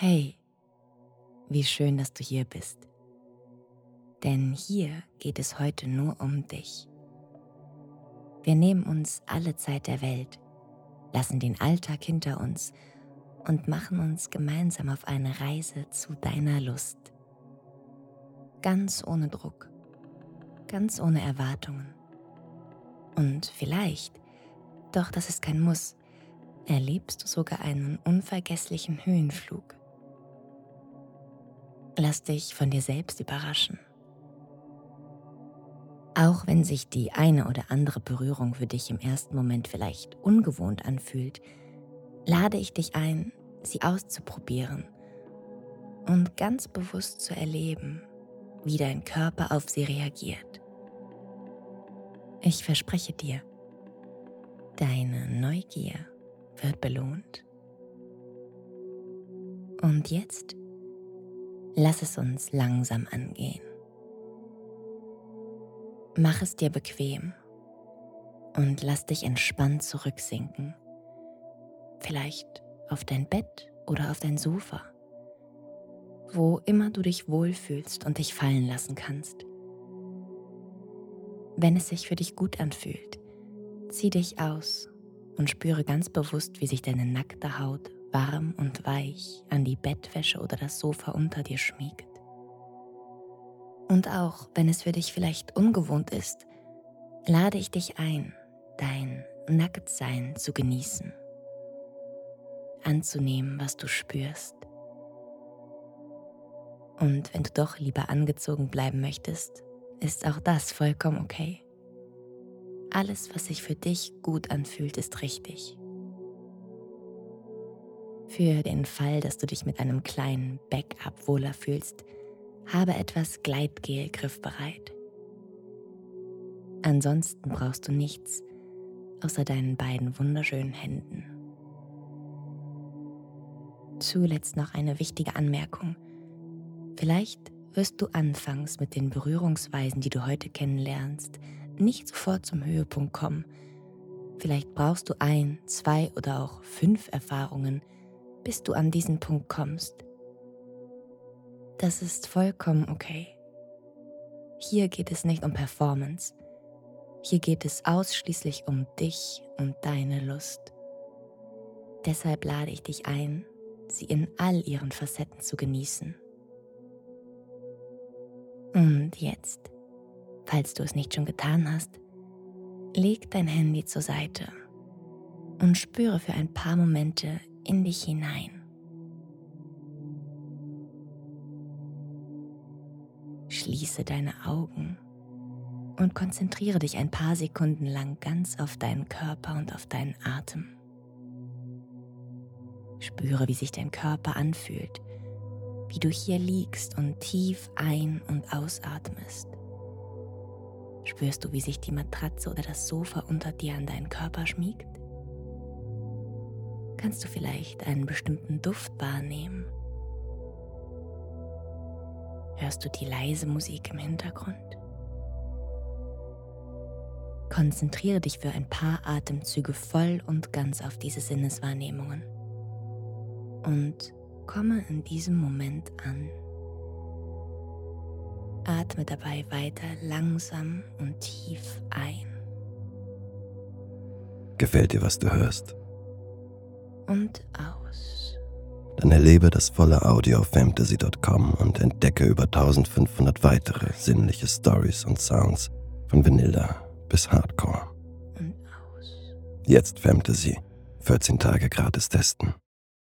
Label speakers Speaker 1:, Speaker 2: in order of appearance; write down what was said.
Speaker 1: Hey, wie schön, dass du hier bist. Denn hier geht es heute nur um dich. Wir nehmen uns alle Zeit der Welt, lassen den Alltag hinter uns und machen uns gemeinsam auf eine Reise zu deiner Lust. Ganz ohne Druck, ganz ohne Erwartungen. Und vielleicht, doch das ist kein Muss, erlebst du sogar einen unvergesslichen Höhenflug Lass dich von dir selbst überraschen. Auch wenn sich die eine oder andere Berührung für dich im ersten Moment vielleicht ungewohnt anfühlt, lade ich dich ein, sie auszuprobieren und ganz bewusst zu erleben, wie dein Körper auf sie reagiert. Ich verspreche dir, deine Neugier wird belohnt. Und jetzt Lass es uns langsam angehen. Mach es dir bequem und lass dich entspannt zurücksinken. Vielleicht auf dein Bett oder auf dein Sofa, wo immer du dich wohlfühlst und dich fallen lassen kannst. Wenn es sich für dich gut anfühlt, zieh dich aus und spüre ganz bewusst, wie sich deine nackte Haut warm und weich an die Bettwäsche oder das Sofa unter dir schmiegt. Und auch wenn es für dich vielleicht ungewohnt ist, lade ich dich ein, dein Nacktsein zu genießen, anzunehmen, was du spürst. Und wenn du doch lieber angezogen bleiben möchtest, ist auch das vollkommen okay. Alles, was sich für dich gut anfühlt, ist richtig. Für den Fall, dass du dich mit einem kleinen Backup wohler fühlst, habe etwas Gleitgel griffbereit. Ansonsten brauchst du nichts außer deinen beiden wunderschönen Händen. Zuletzt noch eine wichtige Anmerkung. Vielleicht wirst du anfangs mit den Berührungsweisen, die du heute kennenlernst, nicht sofort zum Höhepunkt kommen. Vielleicht brauchst du ein, zwei oder auch fünf Erfahrungen, bis du an diesen Punkt kommst. Das ist vollkommen okay. Hier geht es nicht um Performance. Hier geht es ausschließlich um dich und deine Lust. Deshalb lade ich dich ein, sie in all ihren Facetten zu genießen. Und jetzt, falls du es nicht schon getan hast, leg dein Handy zur Seite und spüre für ein paar Momente in dich hinein. Schließe deine Augen und konzentriere dich ein paar Sekunden lang ganz auf deinen Körper und auf deinen Atem. Spüre, wie sich dein Körper anfühlt, wie du hier liegst und tief ein- und ausatmest. Spürst du, wie sich die Matratze oder das Sofa unter dir an deinen Körper schmiegt? Kannst du vielleicht einen bestimmten Duft wahrnehmen. Hörst du die leise Musik im Hintergrund? Konzentriere dich für ein paar Atemzüge voll und ganz auf diese Sinneswahrnehmungen und komme in diesem Moment an. Atme dabei weiter langsam und tief ein.
Speaker 2: Gefällt dir, was du hörst?
Speaker 1: Und aus.
Speaker 2: Dann erlebe das volle Audio auf fantasy.com und entdecke über 1500 weitere sinnliche Stories und Sounds von Vanilla bis Hardcore.
Speaker 1: Und aus.
Speaker 2: Jetzt Fantasy. 14 Tage gratis testen.